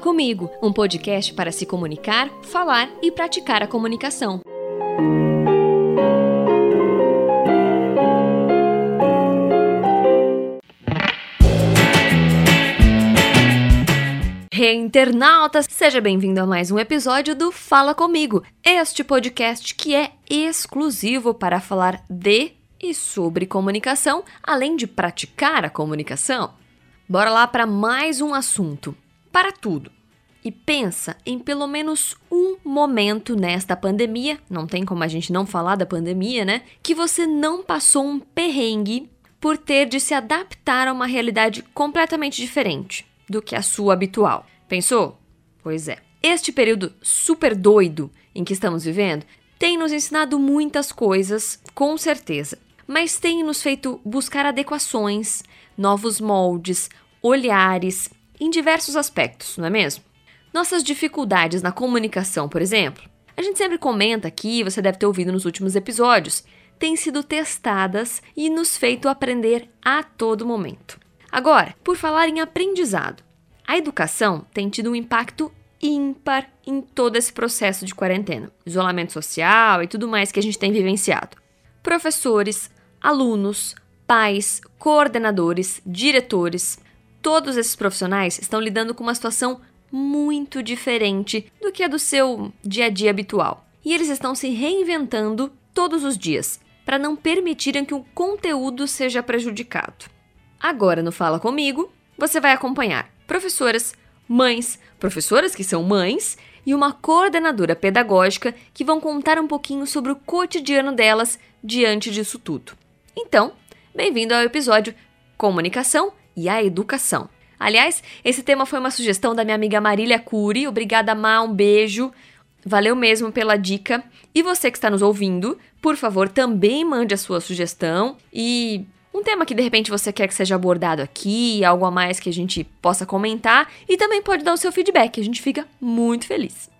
Fala Comigo, um podcast para se comunicar, falar e praticar a comunicação. Hey, internautas! Seja bem-vindo a mais um episódio do Fala Comigo, este podcast que é exclusivo para falar de e sobre comunicação, além de praticar a comunicação. Bora lá para mais um assunto. Para tudo. E pensa em pelo menos um momento nesta pandemia, não tem como a gente não falar da pandemia, né? Que você não passou um perrengue por ter de se adaptar a uma realidade completamente diferente do que a sua habitual. Pensou? Pois é. Este período super doido em que estamos vivendo tem nos ensinado muitas coisas, com certeza, mas tem nos feito buscar adequações, novos moldes, olhares em diversos aspectos, não é mesmo? Nossas dificuldades na comunicação, por exemplo, a gente sempre comenta aqui, você deve ter ouvido nos últimos episódios, têm sido testadas e nos feito aprender a todo momento. Agora, por falar em aprendizado, a educação tem tido um impacto ímpar em todo esse processo de quarentena, isolamento social e tudo mais que a gente tem vivenciado. Professores, alunos, pais, coordenadores, diretores, todos esses profissionais estão lidando com uma situação muito diferente do que a do seu dia a dia habitual. E eles estão se reinventando todos os dias para não permitirem que o conteúdo seja prejudicado. Agora no Fala Comigo, você vai acompanhar professoras, mães, professoras que são mães e uma coordenadora pedagógica que vão contar um pouquinho sobre o cotidiano delas diante disso tudo. Então, bem-vindo ao episódio Comunicação e a Educação. Aliás, esse tema foi uma sugestão da minha amiga Marília Cury. Obrigada, Má, um beijo. Valeu mesmo pela dica. E você que está nos ouvindo, por favor, também mande a sua sugestão e um tema que de repente você quer que seja abordado aqui, algo a mais que a gente possa comentar e também pode dar o seu feedback, a gente fica muito feliz.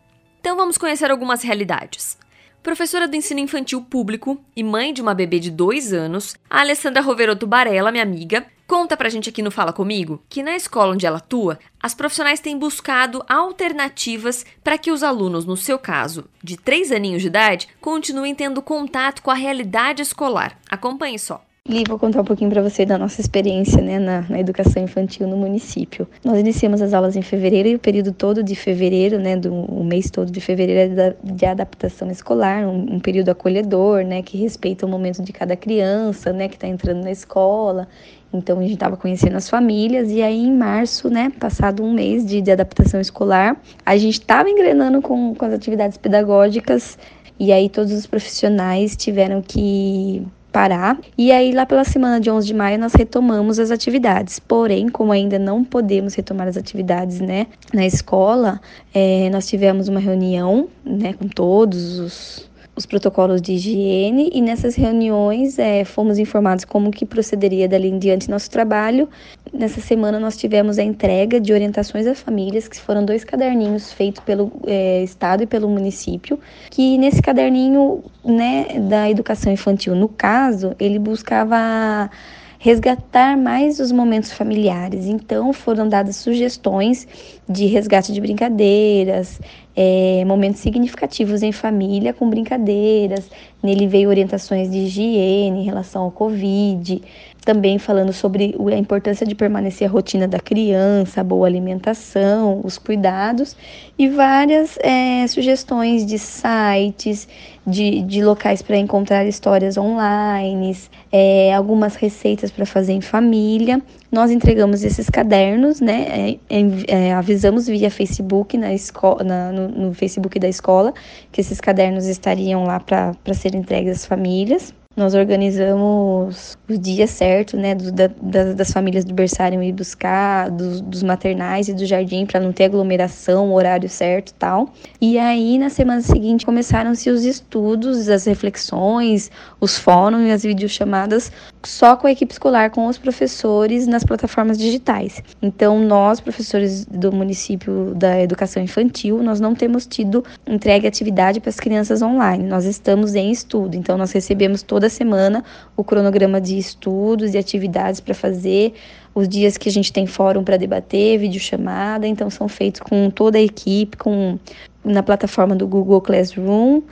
Então vamos conhecer algumas realidades. Professora do ensino infantil público e mãe de uma bebê de dois anos, a Alessandra Roveroto Barella, minha amiga, conta pra gente aqui no Fala Comigo que na escola onde ela atua, as profissionais têm buscado alternativas para que os alunos, no seu caso, de três aninhos de idade, continuem tendo contato com a realidade escolar. Acompanhe só. Li, vou contar um pouquinho para você da nossa experiência né, na, na, educação infantil no município. Nós iniciamos as aulas em fevereiro e o período todo de fevereiro, né, do, o mês todo de fevereiro é de adaptação escolar, um, um, período acolhedor, né, que respeita o momento de cada criança, né, que está entrando na escola. Então a gente estava conhecendo as famílias e aí em março, né, passado um mês de, de adaptação escolar, a gente estava engrenando com, com as atividades pedagógicas e aí todos os profissionais tiveram que parar. E aí, lá pela semana de 11 de maio, nós retomamos as atividades. Porém, como ainda não podemos retomar as atividades, né, na escola, é, nós tivemos uma reunião, né, com todos os os protocolos de higiene e nessas reuniões é, fomos informados como que procederia dali em diante nosso trabalho. Nessa semana nós tivemos a entrega de orientações às famílias, que foram dois caderninhos feitos pelo é, Estado e pelo município, que nesse caderninho né, da educação infantil, no caso, ele buscava resgatar mais os momentos familiares. Então, foram dadas sugestões de resgate de brincadeiras, é, momentos significativos em família com brincadeiras. Nele veio orientações de higiene em relação ao Covid, também falando sobre a importância de permanecer a rotina da criança, a boa alimentação, os cuidados e várias é, sugestões de sites, de, de locais para encontrar histórias online, é, algumas receitas para fazer em família. Nós entregamos esses cadernos, né? É, é avisamos via Facebook na escola, na, no, no Facebook da escola que esses cadernos estariam lá para serem entregues às famílias. Nós organizamos o dia certo, né, do, da, das famílias do berçário ir buscar, dos, dos maternais e do jardim, para não ter aglomeração, horário certo tal. E aí, na semana seguinte, começaram-se os estudos, as reflexões, os fóruns e as videochamadas só com a equipe escolar, com os professores nas plataformas digitais. Então, nós, professores do município da educação infantil, nós não temos tido entregue atividade para as crianças online. Nós estamos em estudo, então nós recebemos toda semana o cronograma de estudos e atividades para fazer, os dias que a gente tem fórum para debater, videochamada, então são feitos com toda a equipe, com na plataforma do Google Classroom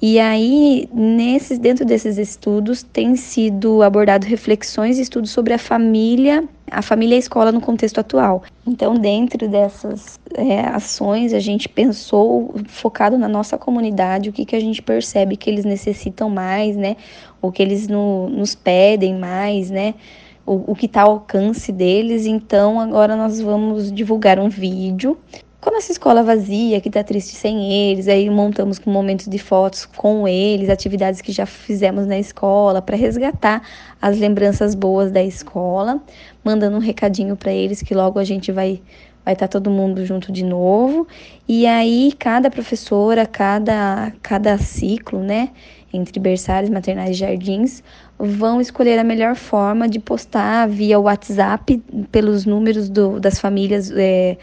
e aí, nesses, dentro desses estudos, tem sido abordado reflexões e estudos sobre a família, a família e a escola no contexto atual. Então, dentro dessas é, ações, a gente pensou, focado na nossa comunidade, o que, que a gente percebe que eles necessitam mais, né? O que eles no, nos pedem mais, né? O, o que está ao alcance deles. Então, agora nós vamos divulgar um vídeo com a nossa escola vazia, que tá triste sem eles, aí montamos com momentos de fotos com eles, atividades que já fizemos na escola para resgatar as lembranças boas da escola, mandando um recadinho para eles que logo a gente vai vai estar tá todo mundo junto de novo. E aí cada professora, cada cada ciclo, né, entre berçários, maternais e jardins, vão escolher a melhor forma de postar via WhatsApp pelos números do, das famílias é,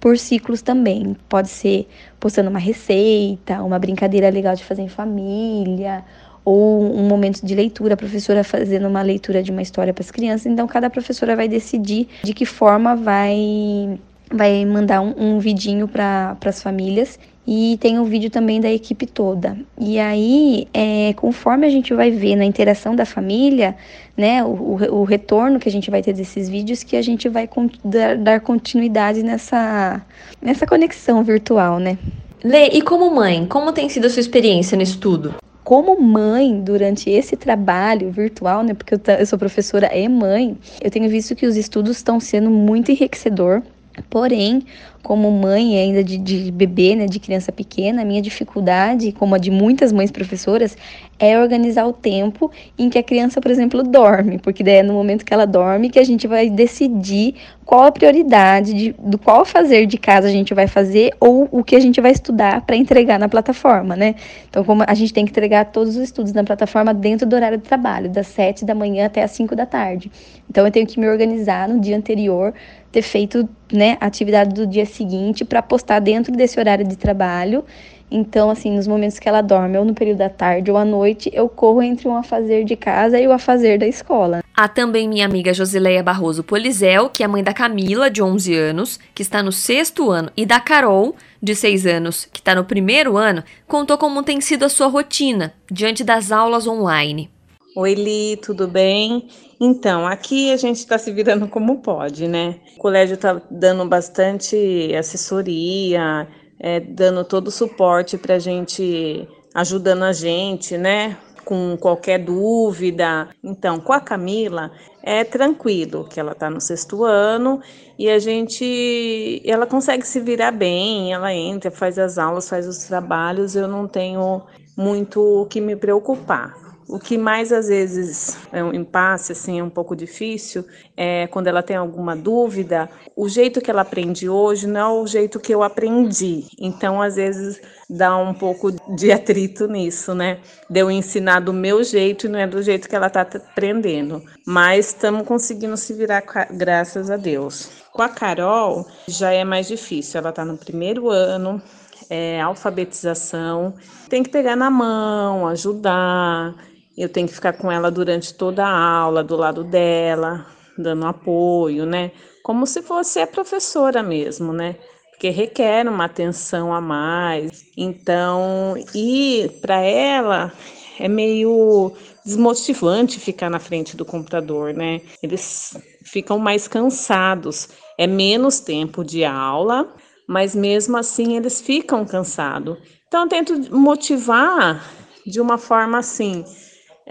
por ciclos também. Pode ser postando uma receita, uma brincadeira legal de fazer em família, ou um momento de leitura, a professora fazendo uma leitura de uma história para as crianças. Então, cada professora vai decidir de que forma vai vai mandar um, um vidinho para as famílias e tem o um vídeo também da equipe toda. E aí, é, conforme a gente vai ver na interação da família, né, o, o, retorno que a gente vai ter desses vídeos, que a gente vai dar, dar continuidade nessa, nessa conexão virtual, né. Lê, e como mãe, como tem sido a sua experiência no estudo? como mãe, durante esse trabalho virtual, né, porque eu, eu, sou professora e mãe, eu tenho visto que os estudos estão sendo muito enriquecedor. Porém, como mãe ainda de, de bebê, né, de criança pequena, a minha dificuldade, como a de muitas mães professoras, é organizar o tempo em que a criança, por exemplo, dorme, porque daí é no momento que ela dorme que a gente vai decidir qual a prioridade, de, do qual fazer de casa a gente vai fazer ou o que a gente vai estudar para entregar na plataforma, né? Então, como a gente tem que entregar todos os estudos na plataforma dentro do horário de trabalho, das 7 da manhã até as 5 da tarde. Então, eu tenho que me organizar no dia anterior, ter feito né, a atividade do dia seguinte para postar dentro desse horário de trabalho. Então, assim, nos momentos que ela dorme, ou no período da tarde ou à noite, eu corro entre um afazer de casa e o afazer da escola. Há também minha amiga Josileia Barroso Polizel, que é mãe da Camila, de 11 anos, que está no sexto ano, e da Carol, de 6 anos, que está no primeiro ano, contou como tem sido a sua rotina diante das aulas online. Oi, Li, tudo bem? Então, aqui a gente está se virando como pode, né? O colégio está dando bastante assessoria, é, dando todo o suporte para a gente, ajudando a gente, né? Com qualquer dúvida. Então, com a Camila, é tranquilo, que ela está no sexto ano e a gente, ela consegue se virar bem, ela entra, faz as aulas, faz os trabalhos, eu não tenho muito o que me preocupar. O que mais às vezes é um impasse, assim, é um pouco difícil, é quando ela tem alguma dúvida, o jeito que ela aprende hoje não é o jeito que eu aprendi. Então, às vezes, dá um pouco de atrito nisso, né? De eu ensinar do meu jeito e não é do jeito que ela está aprendendo. Mas estamos conseguindo se virar, graças a Deus. Com a Carol, já é mais difícil. Ela está no primeiro ano, é, alfabetização, tem que pegar na mão, ajudar, eu tenho que ficar com ela durante toda a aula, do lado dela, dando apoio, né? Como se fosse a professora mesmo, né? Porque requer uma atenção a mais. Então, e para ela é meio desmotivante ficar na frente do computador, né? Eles ficam mais cansados. É menos tempo de aula, mas mesmo assim eles ficam cansados. Então, eu tento motivar de uma forma assim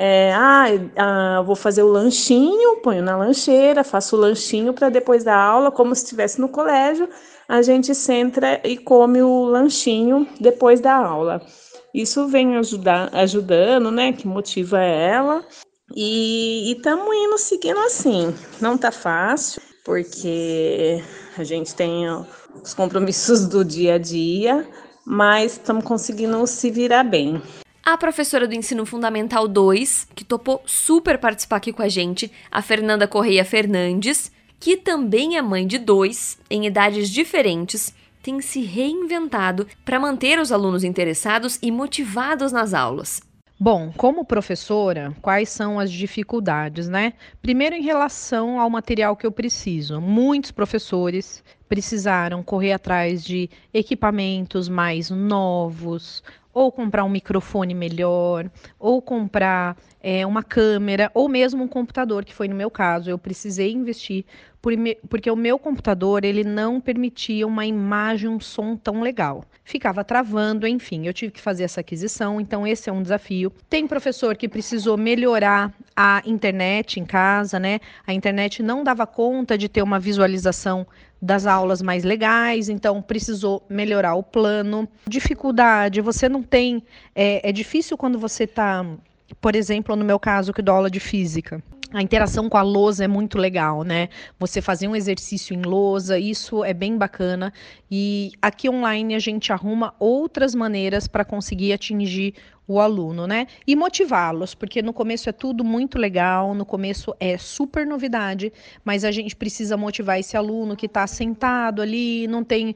é, ah, ah, vou fazer o lanchinho, ponho na lancheira, faço o lanchinho para depois da aula, como se estivesse no colégio, a gente senta e come o lanchinho depois da aula. Isso vem ajudar, ajudando, né? Que motiva ela. E estamos indo seguindo assim. Não tá fácil, porque a gente tem os compromissos do dia a dia, mas estamos conseguindo se virar bem. A professora do Ensino Fundamental 2, que topou super participar aqui com a gente, a Fernanda Correia Fernandes, que também é mãe de dois, em idades diferentes, tem se reinventado para manter os alunos interessados e motivados nas aulas. Bom, como professora, quais são as dificuldades, né? Primeiro, em relação ao material que eu preciso. Muitos professores precisaram correr atrás de equipamentos mais novos, ou comprar um microfone melhor, ou comprar é, uma câmera, ou mesmo um computador, que foi no meu caso. Eu precisei investir porque o meu computador ele não permitia uma imagem, um som tão legal. Ficava travando, enfim, eu tive que fazer essa aquisição, então esse é um desafio. Tem professor que precisou melhorar a internet em casa, né? A internet não dava conta de ter uma visualização das aulas mais legais, então precisou melhorar o plano. Dificuldade, você não tem. É, é difícil quando você está, por exemplo, no meu caso, que dou aula de física. A interação com a lousa é muito legal, né? Você fazer um exercício em lousa, isso é bem bacana. E aqui online a gente arruma outras maneiras para conseguir atingir o aluno, né? E motivá-los, porque no começo é tudo muito legal, no começo é super novidade, mas a gente precisa motivar esse aluno que está sentado ali, não tem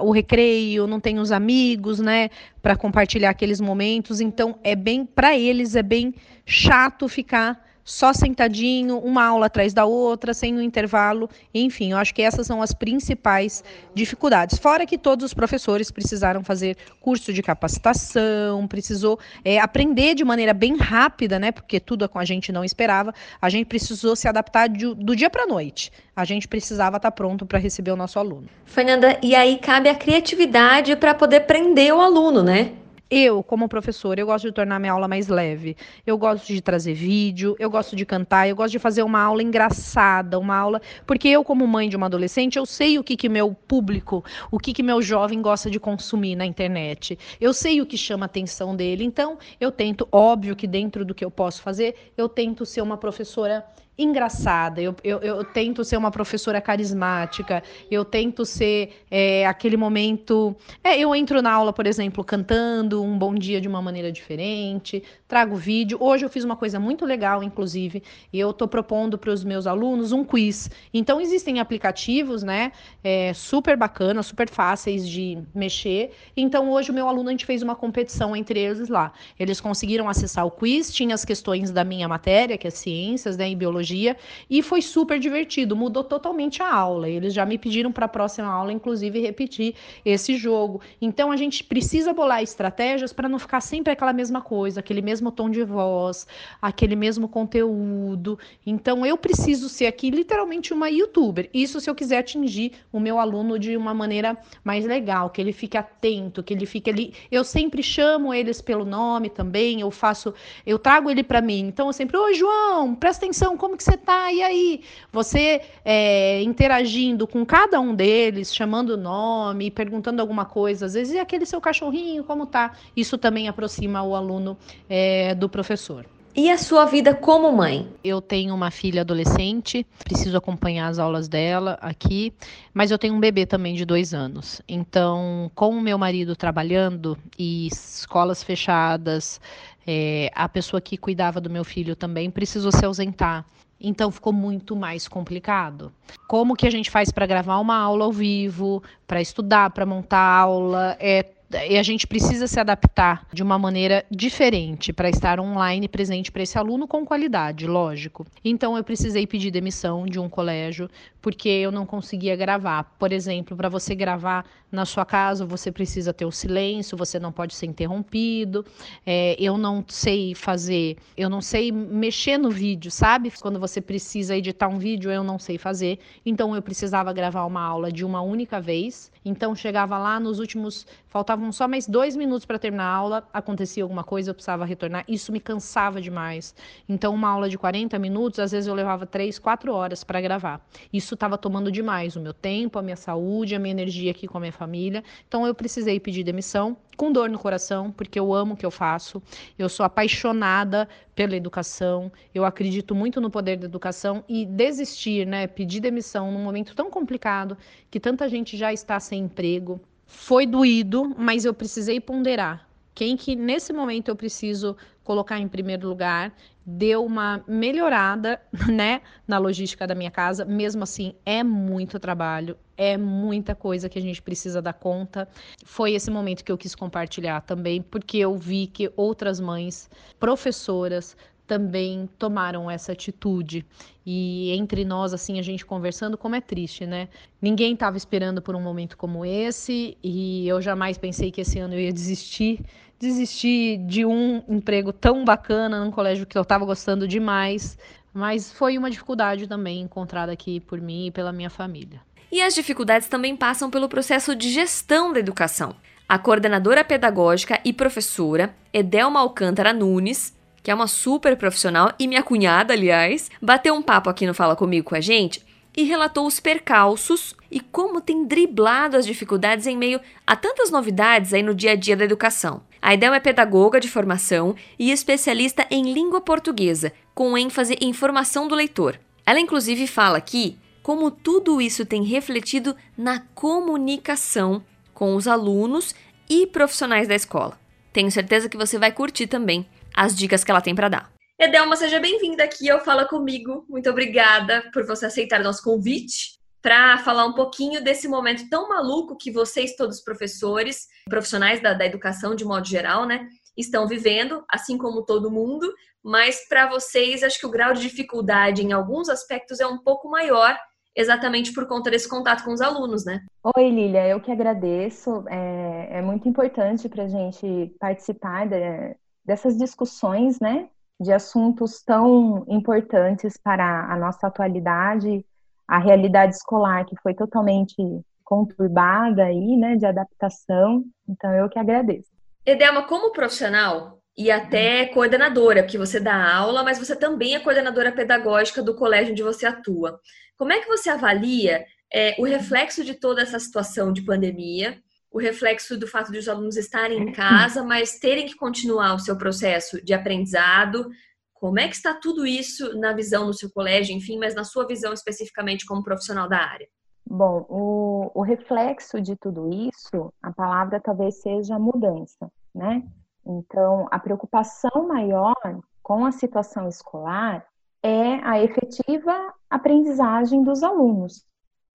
o recreio, não tem os amigos, né? Para compartilhar aqueles momentos. Então, é bem, para eles, é bem chato ficar só sentadinho, uma aula atrás da outra, sem um intervalo. Enfim, eu acho que essas são as principais dificuldades. Fora que todos os professores precisaram fazer curso de capacitação, precisou é, aprender de maneira bem rápida, né? Porque tudo a gente não esperava. A gente precisou se adaptar de, do dia para a noite. A gente precisava estar tá pronto para receber o nosso aluno. Fernanda, e aí cabe a criatividade para poder prender o aluno, né? Eu, como professora, eu gosto de tornar minha aula mais leve. Eu gosto de trazer vídeo, eu gosto de cantar, eu gosto de fazer uma aula engraçada, uma aula. Porque eu, como mãe de uma adolescente, eu sei o que, que meu público, o que, que meu jovem gosta de consumir na internet. Eu sei o que chama a atenção dele. Então, eu tento, óbvio que dentro do que eu posso fazer, eu tento ser uma professora engraçada, eu, eu, eu, tento ser uma professora carismática, eu tento ser é, aquele momento. É, eu entro na aula, por exemplo, cantando um bom dia de uma maneira diferente, trago vídeo. Hoje eu fiz uma coisa muito legal, inclusive, e eu estou propondo para os meus alunos um quiz. Então, existem aplicativos, né, é, super bacanas, super fáceis de mexer. Então, hoje o meu aluno, a gente fez uma competição entre eles lá. Eles conseguiram acessar o quiz, tinha as questões da minha matéria, que é ciências, né, e biologia tecnologia e foi super divertido, mudou totalmente a aula. Eles já me pediram para a próxima aula, inclusive, repetir esse jogo. Então a gente precisa bolar estratégias para não ficar sempre aquela mesma coisa, aquele mesmo tom de voz, aquele mesmo conteúdo. Então eu preciso ser aqui literalmente uma youtuber. Isso se eu quiser atingir o meu aluno de uma maneira mais legal, que ele fique atento, que ele fique ali. Eu sempre chamo eles pelo nome também, eu faço, eu trago ele para mim. Então eu sempre, ô João, presta atenção, como como que você tá? E aí? Você é, interagindo com cada um deles, chamando o nome, perguntando alguma coisa, às vezes, e aquele seu cachorrinho, como tá? Isso também aproxima o aluno é, do professor. E a sua vida como mãe? Eu tenho uma filha adolescente, preciso acompanhar as aulas dela aqui, mas eu tenho um bebê também de dois anos. Então, com o meu marido trabalhando e escolas fechadas, é, a pessoa que cuidava do meu filho também precisou se ausentar. Então ficou muito mais complicado. Como que a gente faz para gravar uma aula ao vivo, para estudar, para montar aula? É e a gente precisa se adaptar de uma maneira diferente para estar online presente para esse aluno com qualidade, lógico. Então eu precisei pedir demissão de um colégio porque eu não conseguia gravar. Por exemplo, para você gravar na sua casa, você precisa ter o silêncio, você não pode ser interrompido. É, eu não sei fazer, eu não sei mexer no vídeo, sabe? Quando você precisa editar um vídeo, eu não sei fazer. Então eu precisava gravar uma aula de uma única vez. Então chegava lá nos últimos, faltavam só mais dois minutos para terminar a aula, acontecia alguma coisa, eu precisava retornar. Isso me cansava demais. Então uma aula de 40 minutos, às vezes eu levava três, quatro horas para gravar. Isso estava tomando demais o meu tempo, a minha saúde, a minha energia aqui com a minha família. Então eu precisei pedir demissão com dor no coração, porque eu amo o que eu faço. Eu sou apaixonada pela educação. Eu acredito muito no poder da educação e desistir, né, pedir demissão num momento tão complicado que tanta gente já está sem emprego. Foi doído, mas eu precisei ponderar quem que nesse momento eu preciso colocar em primeiro lugar, deu uma melhorada, né, na logística da minha casa. Mesmo assim, é muito trabalho, é muita coisa que a gente precisa dar conta. Foi esse momento que eu quis compartilhar também, porque eu vi que outras mães, professoras, também tomaram essa atitude. E entre nós, assim, a gente conversando, como é triste, né? Ninguém estava esperando por um momento como esse, e eu jamais pensei que esse ano eu ia desistir. Desistir de um emprego tão bacana num colégio que eu estava gostando demais. Mas foi uma dificuldade também encontrada aqui por mim e pela minha família. E as dificuldades também passam pelo processo de gestão da educação. A coordenadora pedagógica e professora, Edelma Alcântara Nunes, que é uma super profissional e minha cunhada, aliás, bateu um papo aqui no Fala Comigo com a gente e relatou os percalços e como tem driblado as dificuldades em meio a tantas novidades aí no dia a dia da educação. A Idel é pedagoga de formação e especialista em língua portuguesa, com ênfase em formação do leitor. Ela inclusive fala aqui como tudo isso tem refletido na comunicação com os alunos e profissionais da escola. Tenho certeza que você vai curtir também as dicas que ela tem para dar. Edelma, seja bem-vinda aqui ao Fala Comigo. Muito obrigada por você aceitar o nosso convite para falar um pouquinho desse momento tão maluco que vocês, todos professores, profissionais da, da educação de modo geral, né, estão vivendo, assim como todo mundo, mas para vocês, acho que o grau de dificuldade em alguns aspectos é um pouco maior, exatamente por conta desse contato com os alunos, né? Oi, Lilia, eu que agradeço. É, é muito importante para a gente participar de, dessas discussões, né, de assuntos tão importantes para a nossa atualidade, a realidade escolar que foi totalmente conturbada aí, né, de adaptação. Então eu que agradeço. Edelma, como profissional e até coordenadora, porque você dá aula, mas você também é coordenadora pedagógica do colégio onde você atua. Como é que você avalia é, o reflexo de toda essa situação de pandemia o reflexo do fato de os alunos estarem em casa, mas terem que continuar o seu processo de aprendizado. Como é que está tudo isso na visão do seu colégio, enfim, mas na sua visão especificamente como profissional da área? Bom, o, o reflexo de tudo isso, a palavra talvez seja mudança, né? Então, a preocupação maior com a situação escolar é a efetiva aprendizagem dos alunos.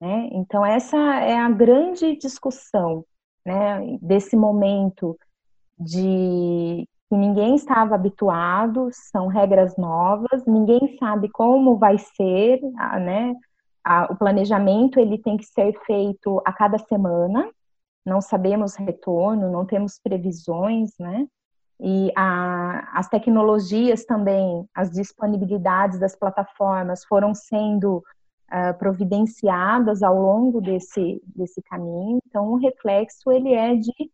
Né? Então, essa é a grande discussão né, desse momento de que ninguém estava habituado, são regras novas, ninguém sabe como vai ser, né? o planejamento ele tem que ser feito a cada semana, não sabemos retorno, não temos previsões, né? E a, as tecnologias também, as disponibilidades das plataformas foram sendo uh, providenciadas ao longo desse, desse caminho. Então, o reflexo ele é de,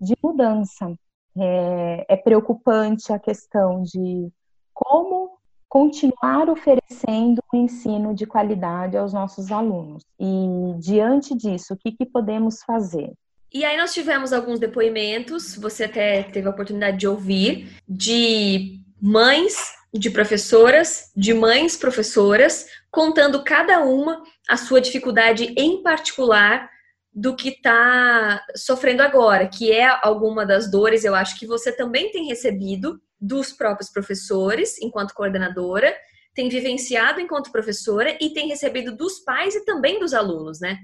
de mudança. É, é preocupante a questão de como continuar oferecendo um ensino de qualidade aos nossos alunos. E diante disso, o que, que podemos fazer? E aí nós tivemos alguns depoimentos, você até teve a oportunidade de ouvir, de mães de professoras, de mães professoras, contando cada uma a sua dificuldade em particular do que está sofrendo agora, que é alguma das dores, eu acho que você também tem recebido dos próprios professores, enquanto coordenadora, tem vivenciado enquanto professora e tem recebido dos pais e também dos alunos, né?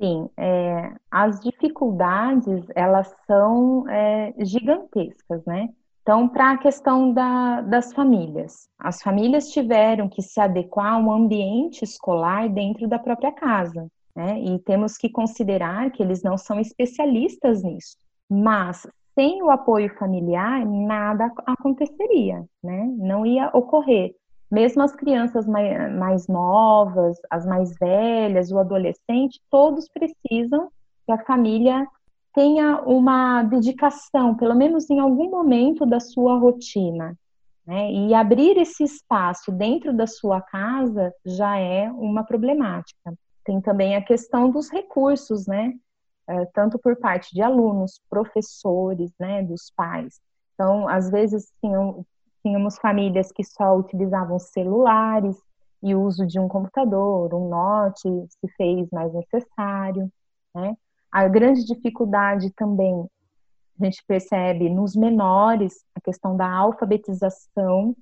Sim, é, as dificuldades, elas são é, gigantescas, né? Então, para a questão da, das famílias, as famílias tiveram que se adequar a um ambiente escolar dentro da própria casa, né? E temos que considerar que eles não são especialistas nisso, mas sem o apoio familiar, nada aconteceria, né? Não ia ocorrer. Mesmo as crianças mais, mais novas, as mais velhas, o adolescente, todos precisam que a família tenha uma dedicação, pelo menos em algum momento da sua rotina. Né? E abrir esse espaço dentro da sua casa já é uma problemática. Tem também a questão dos recursos, né? É, tanto por parte de alunos, professores, né, dos pais. Então, às vezes tinham, tínhamos famílias que só utilizavam celulares e o uso de um computador, um note se fez mais necessário, né? A grande dificuldade também A gente percebe nos menores a questão da alfabetização,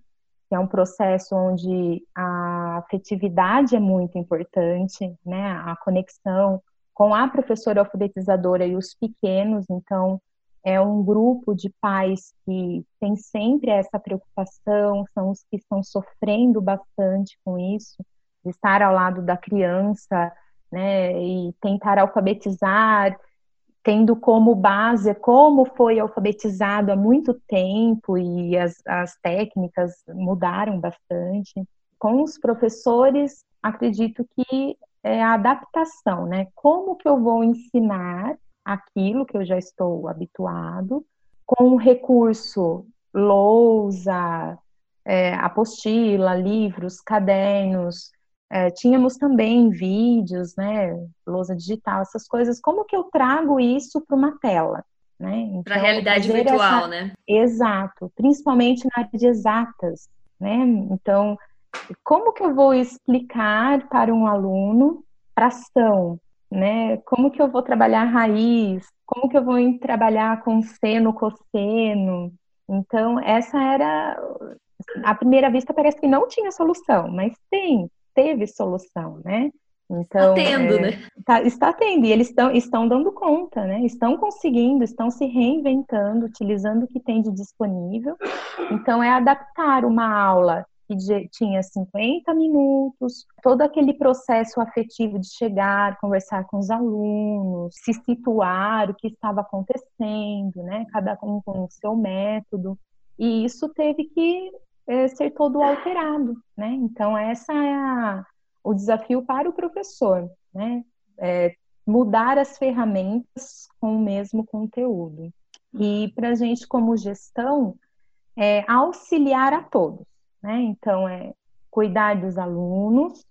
que é um processo onde a afetividade é muito importante, né? A conexão com a professora alfabetizadora e os pequenos, então é um grupo de pais que tem sempre essa preocupação, são os que estão sofrendo bastante com isso, de estar ao lado da criança, né, e tentar alfabetizar, tendo como base como foi alfabetizado há muito tempo e as, as técnicas mudaram bastante. Com os professores, acredito que é a adaptação, né? Como que eu vou ensinar aquilo que eu já estou habituado, com o recurso lousa, é, apostila, livros, cadernos, é, tínhamos também vídeos, né, lousa digital, essas coisas. Como que eu trago isso para uma tela? Né? Então, para a realidade virtual, essa... né? Exato, principalmente na área de exatas, né? Então, como que eu vou explicar para um aluno fração, né? Como que eu vou trabalhar raiz? Como que eu vou trabalhar com seno, cosseno? Então, essa era à primeira vista parece que não tinha solução, mas tem, teve solução, né? Então, está tendo, é, né? Tá, está tendo, e eles estão, estão dando conta, né? Estão conseguindo, estão se reinventando, utilizando o que tem de disponível. Então, é adaptar uma aula que tinha 50 minutos, todo aquele processo afetivo de chegar, conversar com os alunos, se situar o que estava acontecendo, né? Cada um com o seu método. E isso teve que é, ser todo alterado, né? Então, essa é a, o desafio para o professor, né? É, mudar as ferramentas com o mesmo conteúdo. E para a gente, como gestão, é auxiliar a todos. Né? Então, é cuidar dos alunos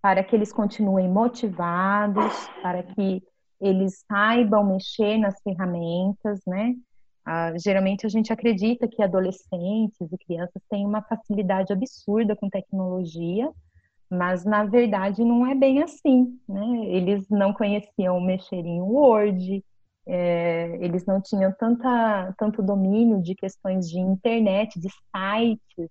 para que eles continuem motivados, para que eles saibam mexer nas ferramentas, né? Ah, geralmente a gente acredita que adolescentes e crianças têm uma facilidade absurda com tecnologia, mas na verdade não é bem assim, né? Eles não conheciam mexer em Word, é, eles não tinham tanta, tanto domínio de questões de internet, de sites,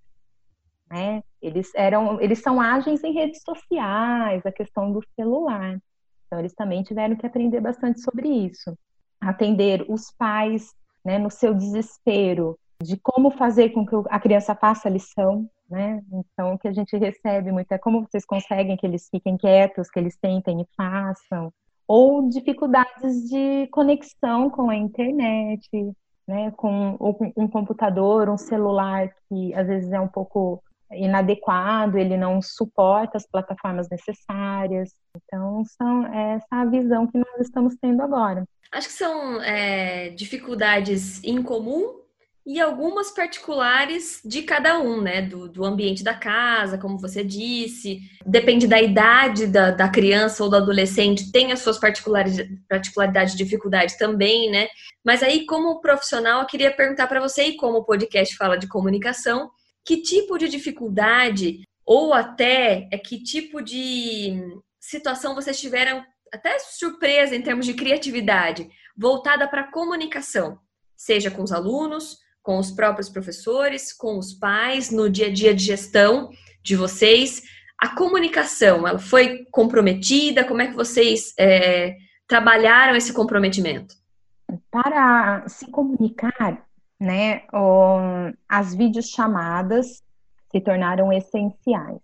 né? Eles eram, eles são ágeis em redes sociais, a questão do celular. Então eles também tiveram que aprender bastante sobre isso. Atender os pais, né, no seu desespero de como fazer com que a criança faça a lição, né? Então o que a gente recebe muito é como vocês conseguem que eles fiquem quietos, que eles tentem e façam, ou dificuldades de conexão com a internet, né, com, um computador, um celular que às vezes é um pouco inadequado, ele não suporta as plataformas necessárias. Então, são essa a visão que nós estamos tendo agora. Acho que são é, dificuldades em comum e algumas particulares de cada um, né? Do, do, ambiente da casa, como você disse. Depende da idade da, da criança ou do adolescente, tem as suas particularidades, particularidades dificuldades também, né? Mas aí, como profissional, eu queria perguntar para você, e como o podcast fala de comunicação, que tipo de dificuldade ou até é que tipo de situação vocês tiveram até surpresa em termos de criatividade voltada para a comunicação, seja com os alunos, com os próprios professores, com os pais, no dia a dia de gestão de vocês. A comunicação, ela foi comprometida? Como é que vocês é, trabalharam esse comprometimento? Para se comunicar, né, as videochamadas se tornaram essenciais.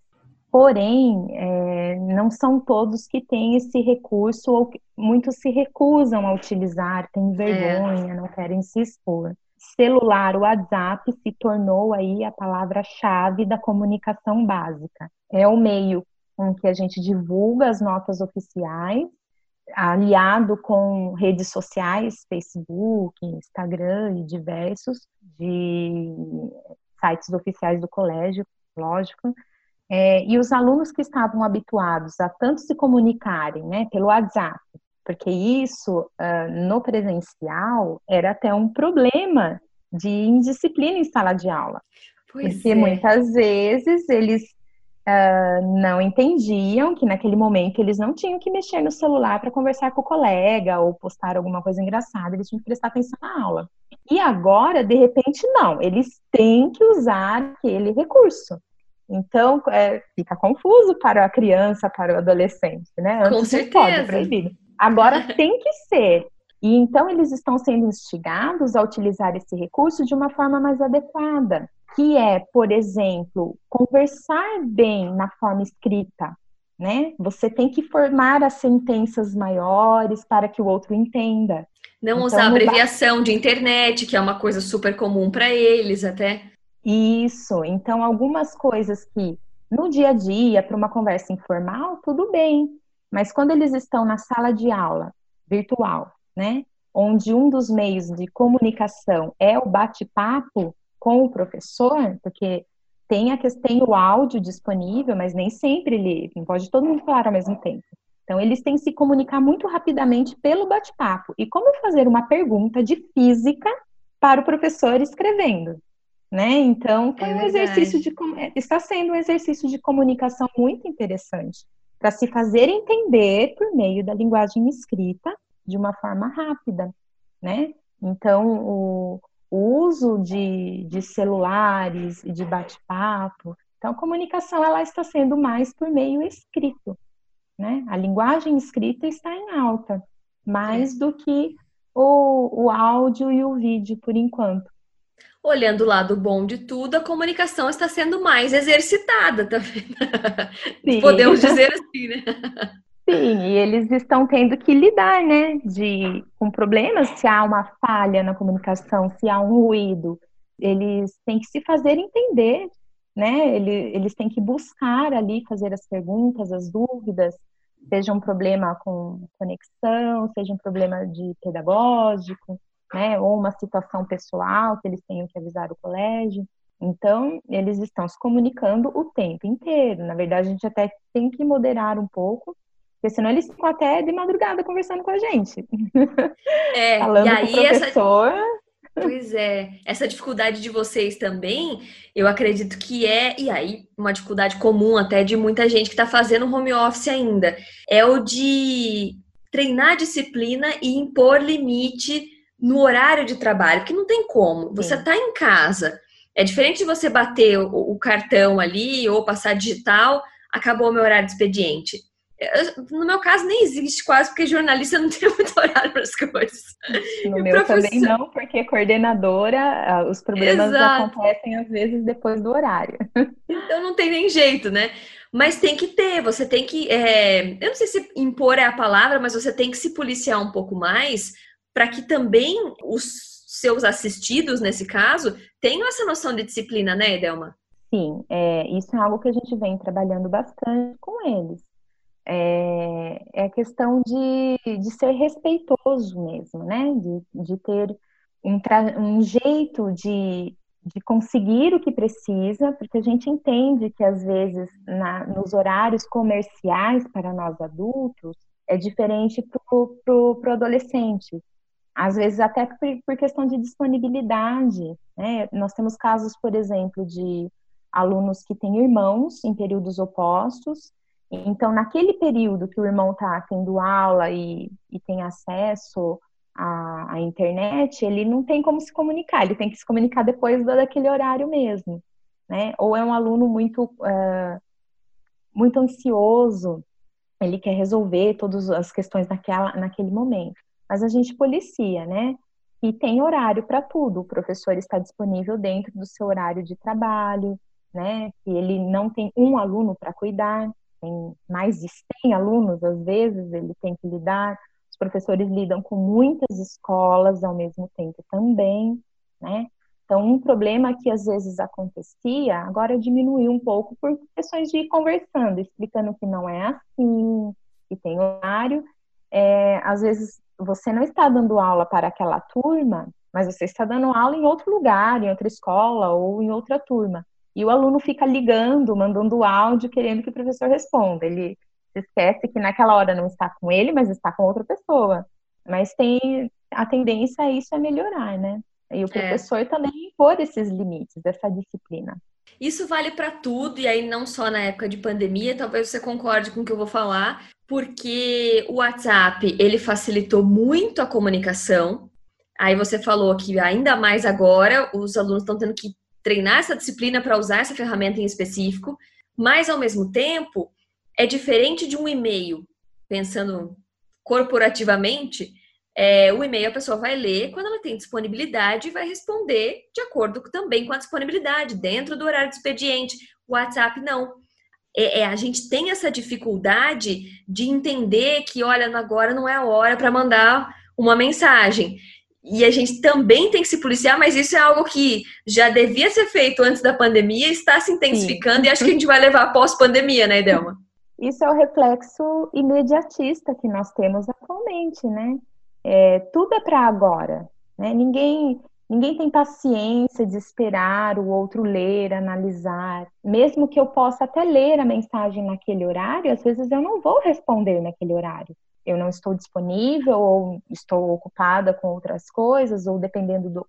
Porém, é, não são todos que têm esse recurso, ou muitos se recusam a utilizar, têm vergonha, é. não querem se expor. Celular, o WhatsApp se tornou aí a palavra-chave da comunicação básica. É o meio com que a gente divulga as notas oficiais aliado com redes sociais, Facebook, Instagram e diversos, de sites oficiais do colégio, lógico, é, e os alunos que estavam habituados a tanto se comunicarem né, pelo WhatsApp, porque isso uh, no presencial era até um problema de indisciplina em sala de aula. Pois porque é. muitas vezes eles uh, não entendiam que naquele momento eles não tinham que mexer no celular para conversar com o colega ou postar alguma coisa engraçada, eles tinham que prestar atenção na aula. E agora, de repente, não, eles têm que usar aquele recurso. Então, é, fica confuso para a criança, para o adolescente, né? Antes Com certeza. Pode, proibido. Agora tem que ser. E então eles estão sendo instigados a utilizar esse recurso de uma forma mais adequada, que é, por exemplo, conversar bem na forma escrita, né? Você tem que formar as sentenças maiores para que o outro entenda. Não então, usar abreviação de internet, que é uma coisa super comum para eles até. Isso. Então, algumas coisas que no dia a dia, para uma conversa informal, tudo bem. Mas quando eles estão na sala de aula virtual, né? Onde um dos meios de comunicação é o bate-papo com o professor, porque tem, a, tem o áudio disponível, mas nem sempre ele não pode todo mundo falar ao mesmo tempo. Então, eles têm que se comunicar muito rapidamente pelo bate-papo. E como fazer uma pergunta de física para o professor escrevendo? Né? Então, é um exercício de, é, está sendo um exercício de comunicação muito interessante para se fazer entender por meio da linguagem escrita de uma forma rápida, né? Então, o, o uso de, de celulares e de bate-papo, então a comunicação ela está sendo mais por meio escrito, né? A linguagem escrita está em alta, mais é. do que o, o áudio e o vídeo por enquanto olhando o lado bom de tudo, a comunicação está sendo mais exercitada também. Sim. Podemos dizer assim, né? Sim, e eles estão tendo que lidar, né, de, com problemas, se há uma falha na comunicação, se há um ruído, eles têm que se fazer entender, né, eles, eles têm que buscar ali, fazer as perguntas, as dúvidas, seja um problema com conexão, seja um problema de pedagógico, né, ou uma situação pessoal que eles tenham que avisar o colégio. Então, eles estão se comunicando o tempo inteiro. Na verdade, a gente até tem que moderar um pouco, porque senão eles ficam até de madrugada conversando com a gente. É, Falando e aí com o professor. Essa... Pois é, essa dificuldade de vocês também, eu acredito que é, e aí, uma dificuldade comum até de muita gente que está fazendo home office ainda, é o de treinar disciplina e impor limite no horário de trabalho, que não tem como. Você está em casa. É diferente de você bater o, o, cartão ali ou passar digital, acabou o meu horário de expediente. Eu, no meu caso, nem existe quase, porque jornalista não tem muito horário para as coisas. No e meu professor... também não, porque coordenadora, os problemas Exato. acontecem às vezes depois do horário. Então não tem nem jeito, né? Mas tem que ter, você tem que. É... eu não sei se impor é a palavra, mas você tem que se policiar um pouco mais para que também os seus assistidos, nesse caso, tenham essa noção de disciplina, né, Edelma? Sim, é, isso é algo que a gente vem trabalhando bastante com eles. É, é a questão de, de ser respeitoso mesmo, né? De, de ter um, um jeito de, de conseguir o que precisa, porque a gente entende que às vezes na, nos horários comerciais para nós adultos é diferente para o adolescente às vezes até por, questão de disponibilidade. Né? Nós temos casos, por exemplo, de alunos que têm irmãos em períodos opostos. Então, naquele período que o irmão está tendo aula e, e tem acesso à, à, internet, ele não tem como se comunicar, ele tem que se comunicar depois daquele horário mesmo. Né? Ou é um aluno muito, uh, muito ansioso, ele quer resolver todas as questões naquela, naquele momento mas a gente policia, né? E tem horário para tudo. O professor está disponível dentro do seu horário de trabalho, né? E ele não tem um aluno para cuidar, tem mais de 100 alunos, às vezes, ele tem que lidar. Os professores lidam com muitas escolas ao mesmo tempo também, né? Então, um problema que às vezes acontecia, agora diminuiu um pouco por questões de ir conversando, explicando que não é assim, que tem horário. É, às vezes você não está dando aula para aquela turma, mas você está dando aula em outro lugar, em outra escola ou em outra turma. E o aluno fica ligando, mandando áudio, querendo que o professor responda. Ele se esquece que naquela hora não está com ele, mas está com outra pessoa. Mas tem a tendência a isso é melhorar, né? E o é. professor é. também impor esses limites, essa disciplina. Isso vale para tudo, e aí não só na época de pandemia, talvez você concorde com o que eu vou falar, porque o WhatsApp, ele facilitou muito a comunicação. Aí você falou que ainda mais agora os alunos estão tendo que treinar essa disciplina para usar essa ferramenta em específico, mas ao mesmo tempo é diferente de um e-mail, pensando corporativamente, é, o e-mail a pessoa vai ler quando ela tem disponibilidade e vai responder de acordo também com a disponibilidade, dentro do horário de expediente. O WhatsApp não. É, é, a gente tem essa dificuldade de entender que, olha, agora não é a hora para mandar uma mensagem. E a gente também tem que se policiar, mas isso é algo que já devia ser feito antes da pandemia, está se intensificando Sim. e acho que a gente vai levar pós-pandemia, né, Delma? Isso é o reflexo imediatista que nós temos atualmente, né? É, tudo é para agora. Né? Ninguém, ninguém tem paciência de esperar o outro ler, analisar. Mesmo que eu possa até ler a mensagem naquele horário, às vezes eu não vou responder naquele horário. Eu não estou disponível, ou estou ocupada com outras coisas, ou dependendo do,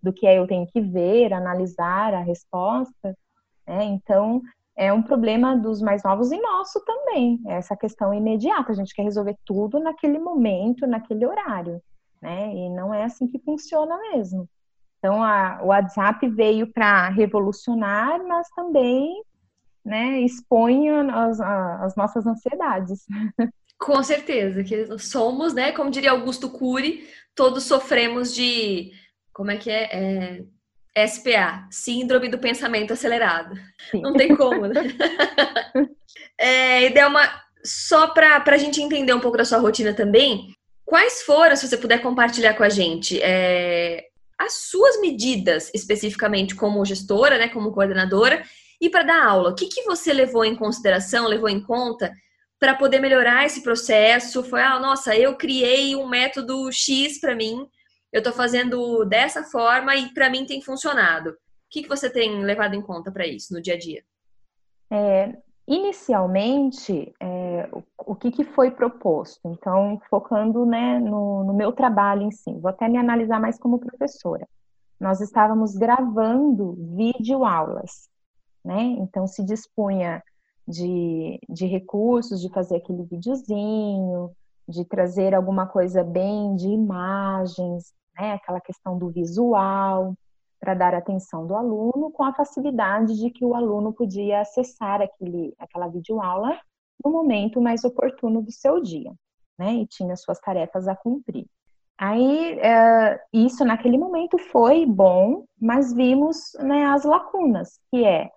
do que é, eu tenho que ver, analisar a resposta. Né? Então, é um problema dos mais novos e nosso também. Essa questão imediata, a gente quer resolver tudo naquele momento, naquele horário, né? E não é assim que funciona mesmo. Então, a, o WhatsApp veio para revolucionar, mas também né, expõe as, as nossas ansiedades. Com certeza, que somos, né? Como diria Augusto Cury, todos sofremos de. Como é que é? é SPA, Síndrome do Pensamento Acelerado. Sim. Não tem como, né? é, e deu uma. Só para a gente entender um pouco da sua rotina também, quais foram, se você puder compartilhar com a gente, é, as suas medidas especificamente como gestora, né, como coordenadora, e para dar aula? O que, que você levou em consideração, levou em conta para poder melhorar esse processo? Foi, ah, nossa, eu criei um método X para mim eu estou fazendo dessa forma e para mim tem funcionado. O que, que você tem levado em conta para isso no dia a dia? É, inicialmente, é, o, o que, que, foi proposto? Então, focando né, no, no meu trabalho em si, vou até me analisar mais como professora. Nós estávamos gravando videoaulas, né? Então, se dispunha de, de recursos, de fazer aquele videozinho, de trazer alguma coisa bem de imagens, né, aquela questão do visual, para dar atenção do aluno, com a facilidade de que o aluno podia acessar aquele, aquela videoaula no momento mais oportuno do seu dia, né, e tinha suas tarefas a cumprir. Aí, é, isso naquele momento foi bom, mas vimos né, as lacunas, que é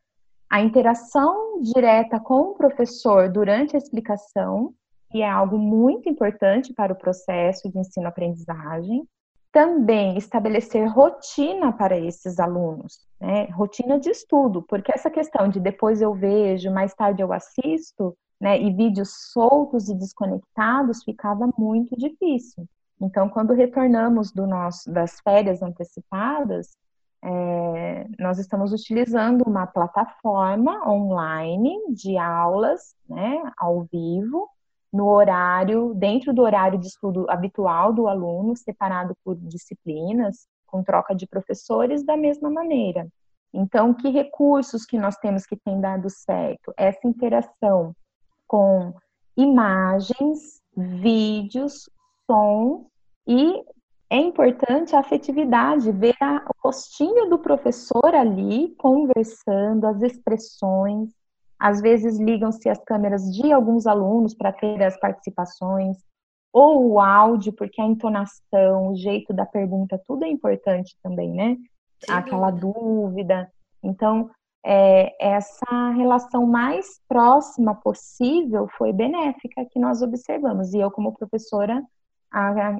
a interação direta com o professor durante a explicação, que é algo muito importante para o processo de ensino-aprendizagem, também estabelecer rotina para esses alunos, né? rotina de estudo, porque essa questão de depois eu vejo, mais tarde eu assisto, né? e vídeos soltos e desconectados ficava muito difícil. Então, quando retornamos do nosso, das férias antecipadas, é, nós estamos utilizando uma plataforma online de aulas, né, ao vivo, no horário, dentro do horário de estudo habitual do aluno, separado por disciplinas, com troca de professores, da mesma maneira. Então, que recursos que nós temos que tem dado certo? Essa interação com imagens, vídeos, som e é importante a afetividade, ver a, o rostinho do professor ali conversando, as expressões, às vezes ligam-se as câmeras de alguns alunos para ter as participações, ou o áudio, porque a entonação, o jeito da pergunta, tudo é importante também, né? Sim. Aquela dúvida. Então, é, essa relação mais próxima possível foi benéfica que nós observamos. E eu, como professora,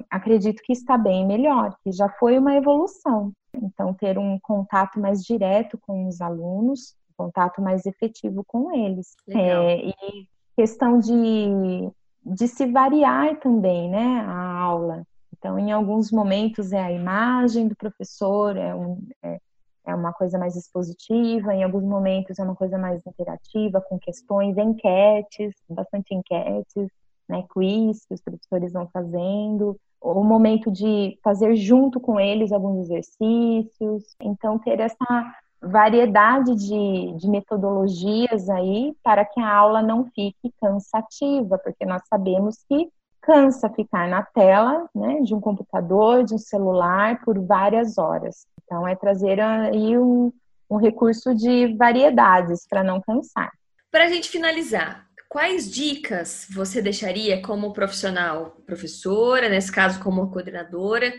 acredito que está bem melhor, que já foi uma evolução. Então, ter um contato mais direto com os alunos contato mais efetivo com eles. É, e questão de, de se variar também, né, a aula. Então, em alguns momentos é a imagem do professor, é, um, é, é uma coisa mais expositiva, em alguns momentos é uma coisa mais interativa, com questões, enquetes, bastante enquetes, né, quiz que os professores vão fazendo, o momento de fazer junto com eles alguns exercícios. Então, ter essa variedade de, de metodologias aí para que a aula não fique cansativa, porque nós sabemos que cansa ficar na tela né, de um computador, de um celular por várias horas. Então, é trazer aí um, um recurso de variedades para não cansar. Para a gente finalizar, quais dicas você deixaria como profissional, professora, nesse caso como coordenadora,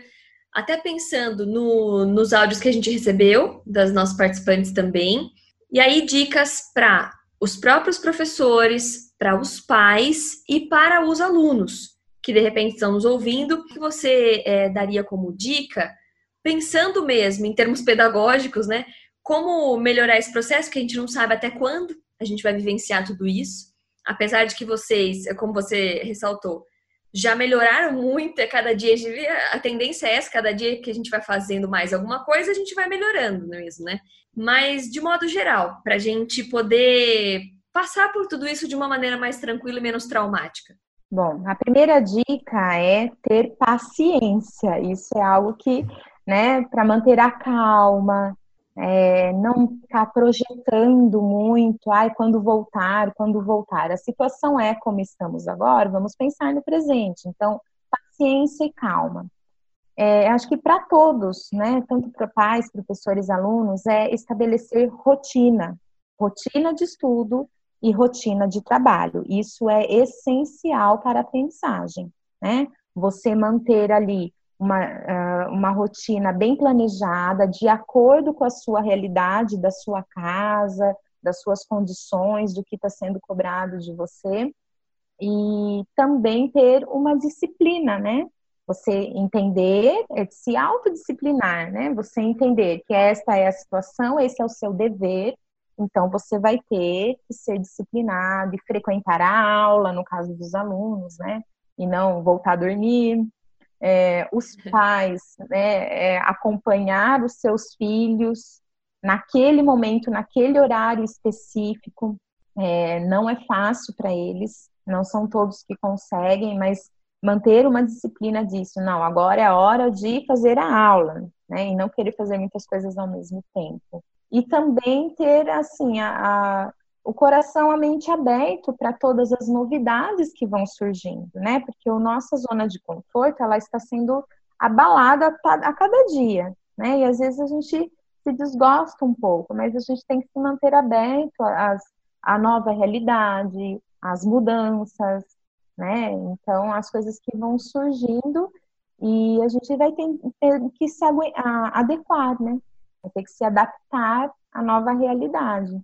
até pensando no, nos áudios que a gente recebeu das nossas participantes também, e aí dicas para os próprios professores, para os pais e para os alunos que de repente estão nos ouvindo, que você é, daria como dica, pensando mesmo em termos pedagógicos, né? Como melhorar esse processo, que a gente não sabe até quando a gente vai vivenciar tudo isso. Apesar de que vocês, como você ressaltou, já melhoraram muito, a cada dia a tendência é essa, cada dia que a gente vai fazendo mais alguma coisa, a gente vai melhorando é mesmo, né? Mas de modo geral, para a gente poder passar por tudo isso de uma maneira mais tranquila e menos traumática. Bom, a primeira dica é ter paciência. Isso é algo que, né, para manter a calma, é, não ficar projetando muito, ai, quando voltar, quando voltar. A situação é como estamos agora, vamos pensar no presente. Então, paciência e calma. É, acho que para todos, né, tanto para pais, professores, alunos, é estabelecer rotina, rotina de estudo e rotina de trabalho. Isso é essencial para a aprendizagem, né? Você manter ali uma, uh, uma rotina bem planejada, de acordo com a sua realidade, da sua casa, das suas condições, do que está sendo cobrado de você, e também ter uma disciplina, né? Você entender, é se autodisciplinar, né? Você entender que esta é a situação, esse é o seu dever, então você vai ter que ser disciplinado e frequentar a aula, no caso dos alunos, né? E não voltar a dormir, é, os pais né, é, acompanhar os seus filhos naquele momento, naquele horário específico. É, não é fácil para eles, não são todos que conseguem, mas manter uma disciplina disso. Não, agora é a hora de fazer a aula, né? E não querer fazer muitas coisas ao mesmo tempo. E também ter, assim, a, a o coração, a mente aberto para todas as novidades que vão surgindo, né? Porque a nossa zona de conforto, ela está sendo abalada a cada dia, né? E às vezes a gente se desgosta um pouco, mas a gente tem que se manter aberto às, à nova realidade, às mudanças, né? Então, as coisas que vão surgindo e a gente vai ter, ter que se adequar, né? Vai ter que se adaptar à nova realidade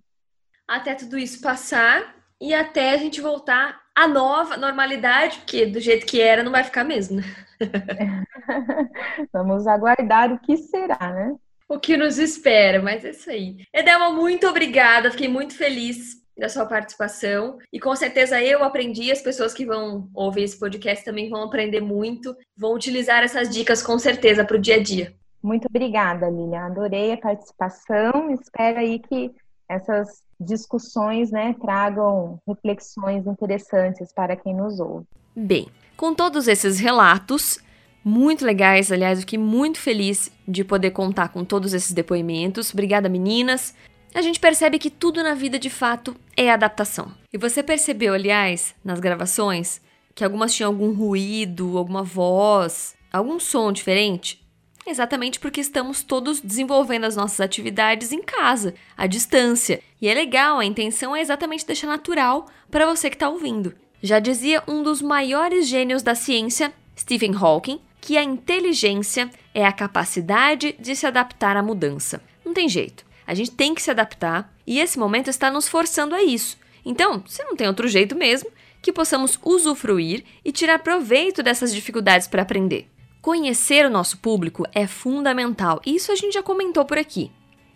até tudo isso passar e até a gente voltar à nova normalidade, porque do jeito que era não vai ficar mesmo, né? Vamos aguardar o que será, né? O que nos espera, mas é isso aí. Edelma, muito obrigada, fiquei muito feliz da sua participação e com certeza eu aprendi, as pessoas que vão ouvir esse podcast também vão aprender muito, vão utilizar essas dicas com certeza para o dia a dia. Muito obrigada, Lilian. Adorei a participação. Espero aí que essas discussões né, tragam reflexões interessantes para quem nos ouve. Bem, com todos esses relatos, muito legais, aliás, eu fiquei muito feliz de poder contar com todos esses depoimentos. Obrigada, meninas. A gente percebe que tudo na vida de fato é adaptação. E você percebeu, aliás, nas gravações, que algumas tinham algum ruído, alguma voz, algum som diferente? Exatamente porque estamos todos desenvolvendo as nossas atividades em casa, à distância. E é legal, a intenção é exatamente deixar natural para você que está ouvindo. Já dizia um dos maiores gênios da ciência, Stephen Hawking, que a inteligência é a capacidade de se adaptar à mudança. Não tem jeito. A gente tem que se adaptar e esse momento está nos forçando a isso. Então, se não tem outro jeito mesmo, que possamos usufruir e tirar proveito dessas dificuldades para aprender. Conhecer o nosso público é fundamental, isso a gente já comentou por aqui.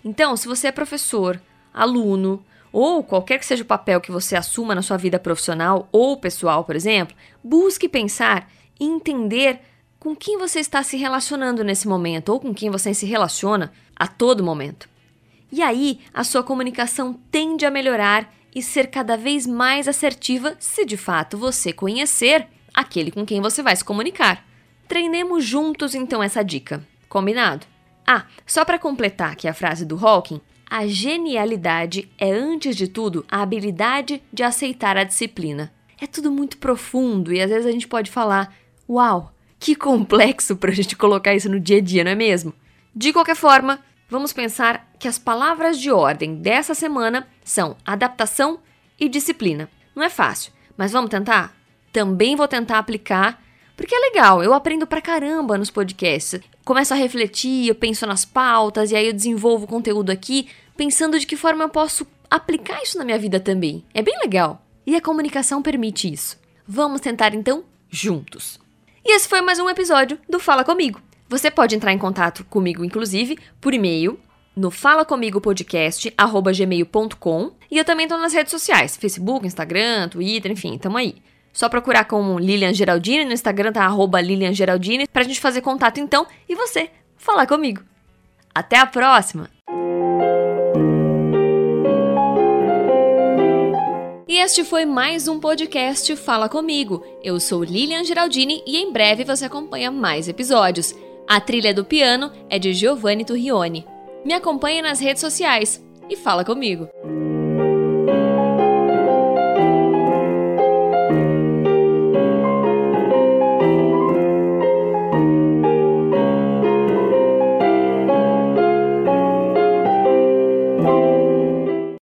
Então, se você é professor, aluno ou qualquer que seja o papel que você assuma na sua vida profissional ou pessoal, por exemplo, busque pensar e entender com quem você está se relacionando nesse momento ou com quem você se relaciona a todo momento. E aí, a sua comunicação tende a melhorar e ser cada vez mais assertiva se de fato você conhecer aquele com quem você vai se comunicar. Treinemos juntos então essa dica. Combinado? Ah, só para completar aqui a frase do Hawking, a genialidade é, antes de tudo, a habilidade de aceitar a disciplina. É tudo muito profundo e às vezes a gente pode falar: Uau, que complexo para a gente colocar isso no dia a dia, não é mesmo? De qualquer forma, vamos pensar que as palavras de ordem dessa semana são adaptação e disciplina. Não é fácil, mas vamos tentar? Também vou tentar aplicar, porque é legal, eu aprendo pra caramba nos podcasts. Começo a refletir, eu penso nas pautas e aí eu desenvolvo conteúdo aqui, pensando de que forma eu posso aplicar isso na minha vida também. É bem legal. E a comunicação permite isso. Vamos tentar então juntos. E esse foi mais um episódio do Fala Comigo. Você pode entrar em contato comigo, inclusive, por e-mail no falacomigopodcast@gmail.com e eu também estou nas redes sociais, Facebook, Instagram, Twitter, enfim, tamo aí. Só procurar com Lilian Geraldine, no Instagram tá arroba Lilian Geraldine, pra gente fazer contato então e você falar comigo. Até a próxima! E este foi mais um podcast Fala Comigo. Eu sou Lilian Geraldini e em breve você acompanha mais episódios. A trilha do piano é de Giovanni Turrione. Me acompanhe nas redes sociais e fala comigo.